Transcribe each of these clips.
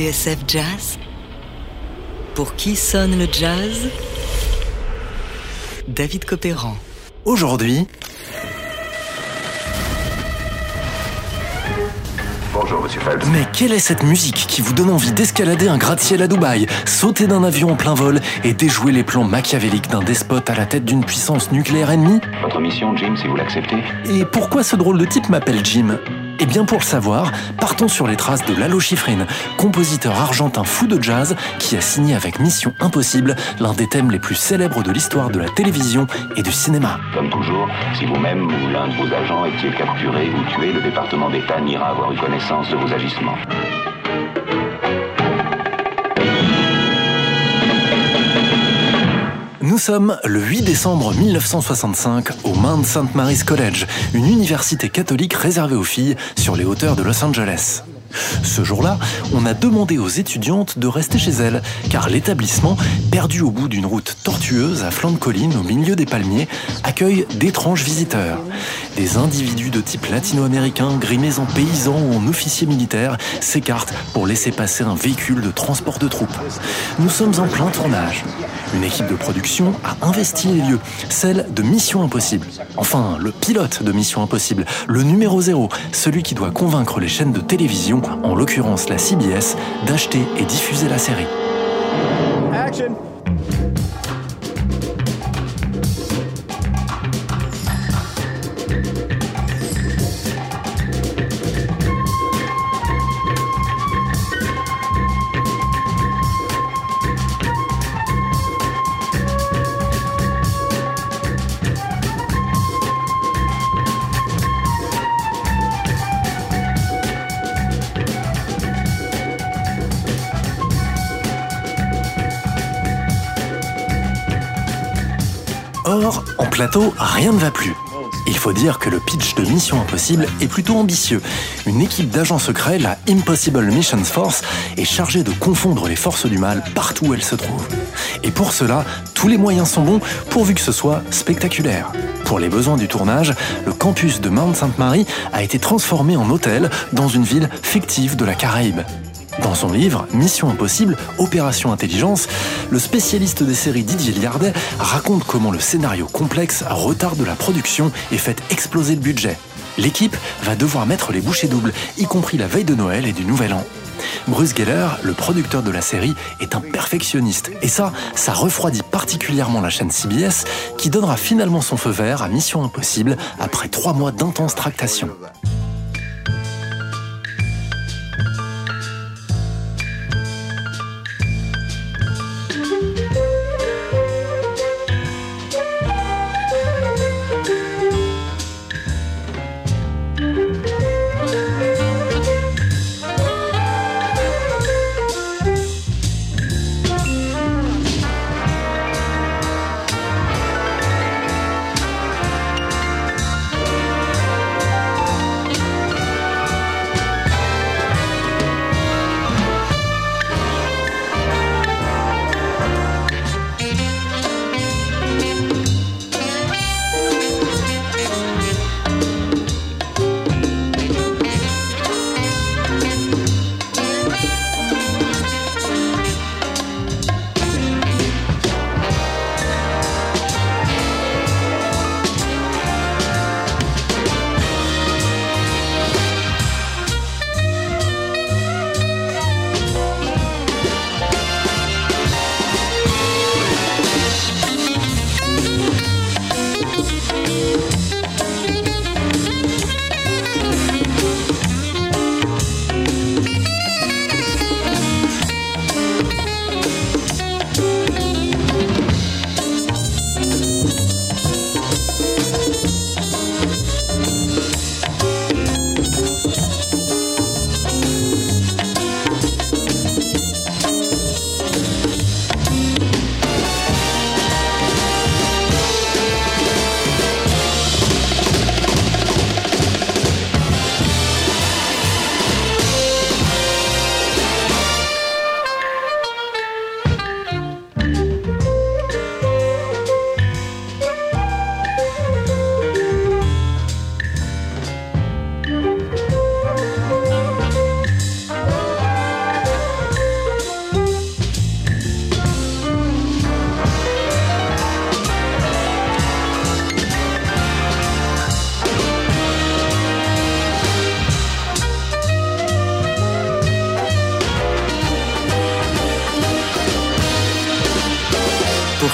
TSF Jazz. Pour qui sonne le jazz? David Copéran. Aujourd'hui, Bonjour, monsieur Phelps. mais quelle est cette musique qui vous donne envie d'escalader un gratte-ciel à Dubaï, sauter d'un avion en plein vol et déjouer les plans machiavéliques d'un despote à la tête d'une puissance nucléaire ennemie? Votre mission, Jim, si vous l'acceptez. Et pourquoi ce drôle de type m'appelle Jim? Eh bien pour le savoir, partons sur les traces de Lalo Schifrin, compositeur argentin fou de jazz qui a signé avec Mission Impossible l'un des thèmes les plus célèbres de l'histoire de la télévision et du cinéma. Comme toujours, si vous-même ou l'un de vos agents étiez capturé ou tué, le département d'État n'ira avoir eu connaissance de vos agissements. Sommes le 8 décembre 1965 au Mount St. Mary's College, une université catholique réservée aux filles sur les hauteurs de Los Angeles. Ce jour-là, on a demandé aux étudiantes de rester chez elles, car l'établissement, perdu au bout d'une route tortueuse à flanc de colline au milieu des palmiers, accueille d'étranges visiteurs. Des individus de type latino-américain, grimés en paysans ou en officiers militaires, s'écartent pour laisser passer un véhicule de transport de troupes. Nous sommes en plein tournage. Une équipe de production a investi les lieux, celle de Mission Impossible. Enfin, le pilote de Mission Impossible, le numéro zéro, celui qui doit convaincre les chaînes de télévision, en l'occurrence la CBS, d'acheter et diffuser la série. En plateau, rien ne va plus. Il faut dire que le pitch de Mission Impossible est plutôt ambitieux. Une équipe d'agents secrets, la Impossible Missions Force, est chargée de confondre les forces du mal partout où elles se trouvent. Et pour cela, tous les moyens sont bons pourvu que ce soit spectaculaire. Pour les besoins du tournage, le campus de Mount. Mary a été transformé en hôtel dans une ville fictive de la Caraïbe. Dans son livre Mission Impossible, Opération Intelligence, le spécialiste des séries Didier Liardet raconte comment le scénario complexe retarde la production et fait exploser le budget. L'équipe va devoir mettre les bouchées doubles, y compris la veille de Noël et du Nouvel An. Bruce Geller, le producteur de la série, est un perfectionniste. Et ça, ça refroidit particulièrement la chaîne CBS, qui donnera finalement son feu vert à Mission Impossible après trois mois d'intense tractation.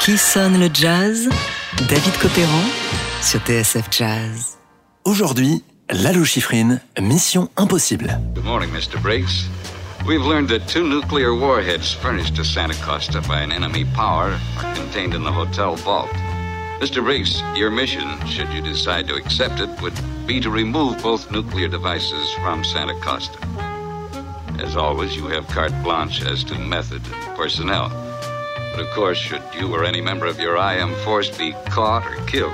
Qui sonne le jazz David Copéran sur TSF Jazz. Aujourd'hui, Lalo Schifrin, mission impossible. Good morning, Mr. Briggs. We've learned that two nuclear warheads furnished to Santa Costa by an enemy power are contained in the hotel vault. Mr. Briggs, your mission, should you decide to accept it, would be to remove both nuclear devices from Santa Costa. As always, you have carte blanche as to method and personnel. But of course, should you or any member of your IM force be caught or killed,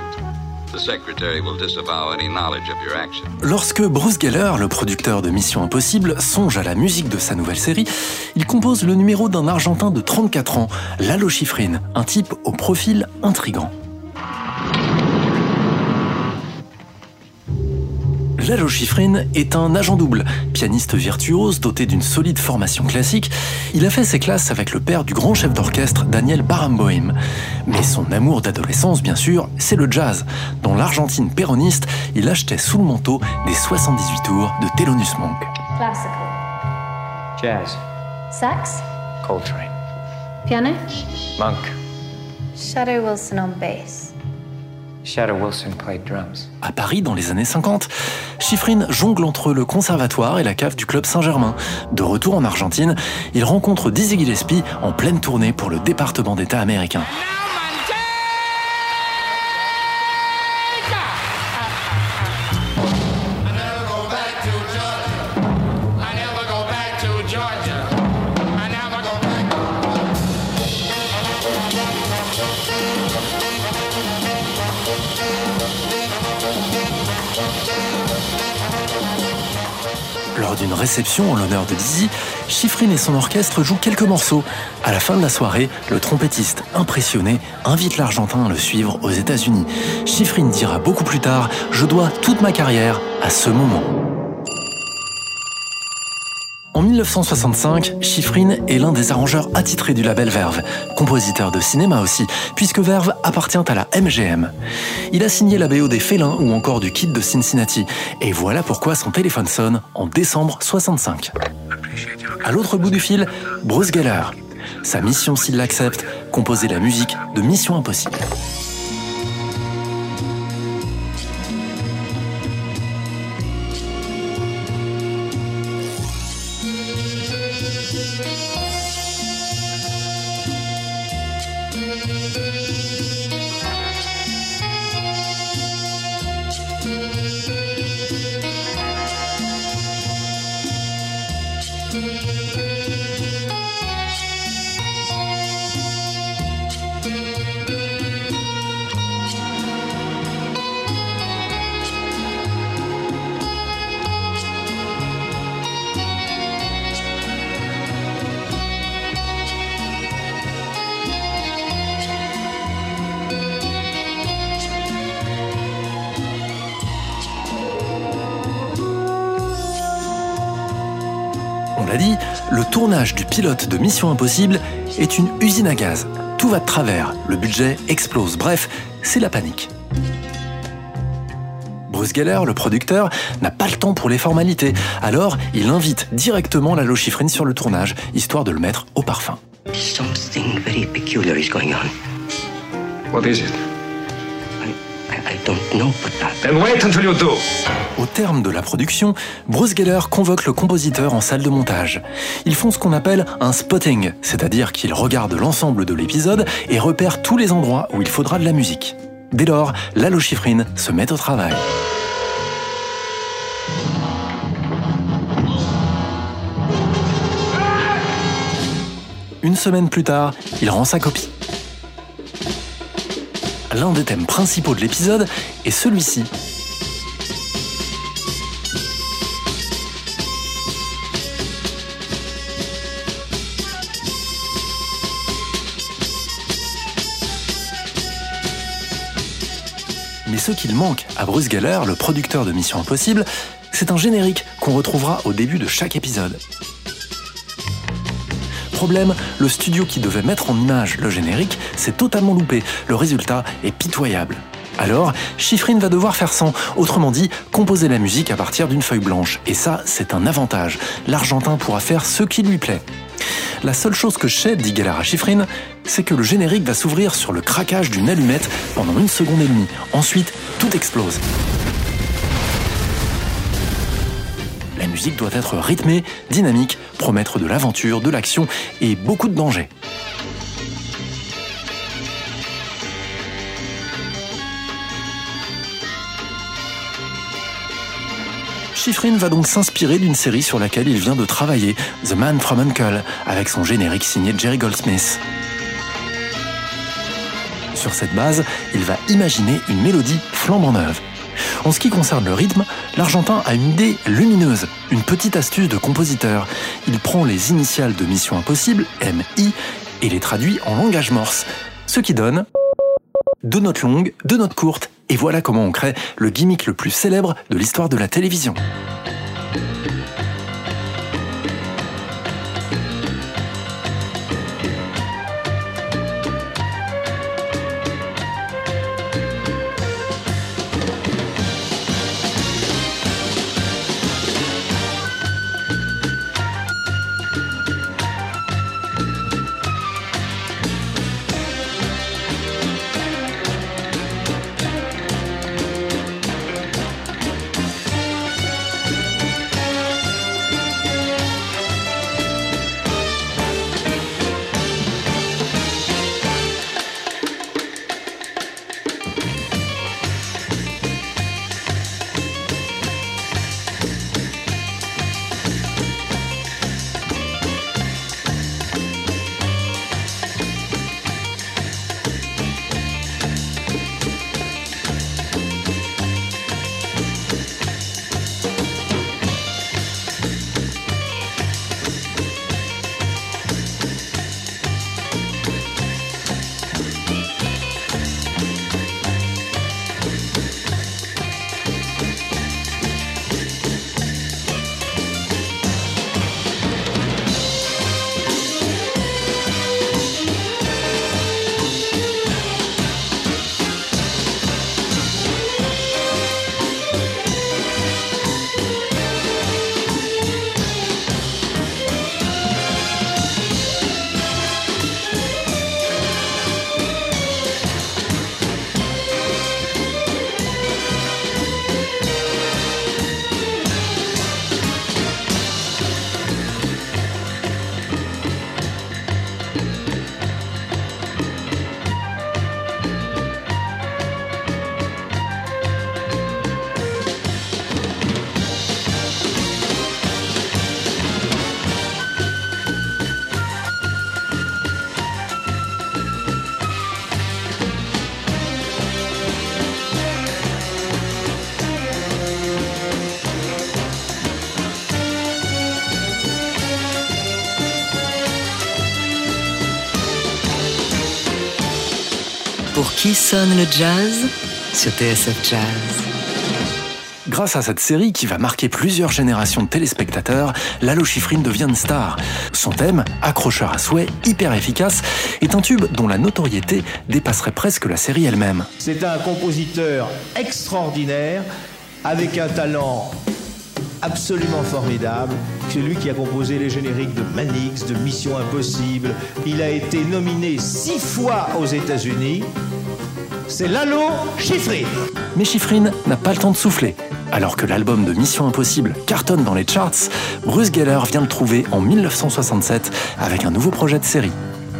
the Secretary will disavow any knowledge of your action. Lorsque Bruce Geller, le producteur de Mission Impossible, songe à la musique de sa nouvelle série, il compose le numéro d'un Argentin de 34 ans, Lalo Schifrin, un type au profil intrigant. Lalo Schifrin est un agent double, pianiste virtuose doté d'une solide formation classique. Il a fait ses classes avec le père du grand chef d'orchestre Daniel Barenboim. Mais son amour d'adolescence, bien sûr, c'est le jazz. Dans l'Argentine péroniste, il achetait sous le manteau des 78 tours de Thelonious Monk. Classical. Jazz. Sax. Coltrane. Piano. Monk. Shadow Wilson on bass. À Paris, dans les années 50, Schifrin jongle entre le conservatoire et la cave du club Saint-Germain. De retour en Argentine, il rencontre Dizzy Gillespie en pleine tournée pour le département d'État américain. Lors d'une réception en l'honneur de Dizzy, Schifrin et son orchestre jouent quelques morceaux. À la fin de la soirée, le trompettiste, impressionné, invite l'Argentin à le suivre aux États-Unis. Schifrin dira beaucoup plus tard Je dois toute ma carrière à ce moment. En 1965, Schifrin est l'un des arrangeurs attitrés du label Verve, compositeur de cinéma aussi, puisque Verve appartient à la MGM. Il a signé la BO des Félins ou encore du Kid de Cincinnati, et voilà pourquoi son téléphone sonne en décembre 65. À l'autre bout du fil, Bruce Geller. Sa mission, s'il l'accepte, composer la musique de Mission Impossible. L'a le tournage du pilote de Mission Impossible est une usine à gaz. Tout va de travers, le budget explose, bref, c'est la panique. Bruce Geller, le producteur, n'a pas le temps pour les formalités, alors il invite directement Lalo Schifrin sur le tournage, histoire de le mettre au parfum. Something very peculiar is going on. What is it? I, don't know, but Then wait until you do. Au terme de la production, Bruce Geller convoque le compositeur en salle de montage. Ils font ce qu'on appelle un spotting, c'est-à-dire qu'ils regardent l'ensemble de l'épisode et repèrent tous les endroits où il faudra de la musique. Dès lors, Lalo Schifrin se met au travail. Une semaine plus tard, il rend sa copie. L'un des thèmes principaux de l'épisode est celui-ci. Mais ce qu'il manque à Bruce Geller, le producteur de Mission Impossible, c'est un générique qu'on retrouvera au début de chaque épisode. Problème, le studio qui devait mettre en image le générique s'est totalement loupé. Le résultat est pitoyable. Alors, Schifrin va devoir faire sans, autrement dit, composer la musique à partir d'une feuille blanche. Et ça, c'est un avantage. L'Argentin pourra faire ce qui lui plaît. La seule chose que je sais, dit Galera Schifrin, c'est que le générique va s'ouvrir sur le craquage d'une allumette pendant une seconde et demie. Ensuite, tout explose. Musique doit être rythmée, dynamique, promettre de l'aventure, de l'action et beaucoup de danger. Schifrin va donc s'inspirer d'une série sur laquelle il vient de travailler, The Man from Uncle, avec son générique signé Jerry Goldsmith. Sur cette base, il va imaginer une mélodie flambant neuve. En ce qui concerne le rythme, l'Argentin a une idée lumineuse, une petite astuce de compositeur. Il prend les initiales de Mission Impossible, MI, et les traduit en langage morse, ce qui donne deux notes longues, deux notes courtes, et voilà comment on crée le gimmick le plus célèbre de l'histoire de la télévision. Sonne le jazz sur TSF Jazz Grâce à cette série qui va marquer plusieurs générations de téléspectateurs, Lalo Schifrin devient une star. Son thème, accrocheur à souhait, hyper efficace, est un tube dont la notoriété dépasserait presque la série elle-même. C'est un compositeur extraordinaire, avec un talent absolument formidable. C'est lui qui a composé les génériques de Manix, de Mission Impossible. Il a été nominé six fois aux États-Unis. C'est Lalo Schifrin. Mais Schifrin n'a pas le temps de souffler. Alors que l'album de Mission Impossible cartonne dans les charts, Bruce Geller vient le trouver en 1967 avec un nouveau projet de série.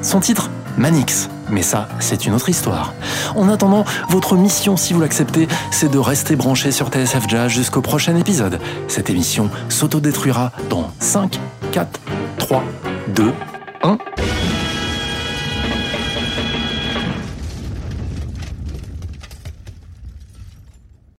Son titre Manix. Mais ça, c'est une autre histoire. En attendant, votre mission, si vous l'acceptez, c'est de rester branché sur TSF Jazz jusqu'au prochain épisode. Cette émission s'autodétruira dans 5, 4, 3, 2, 1.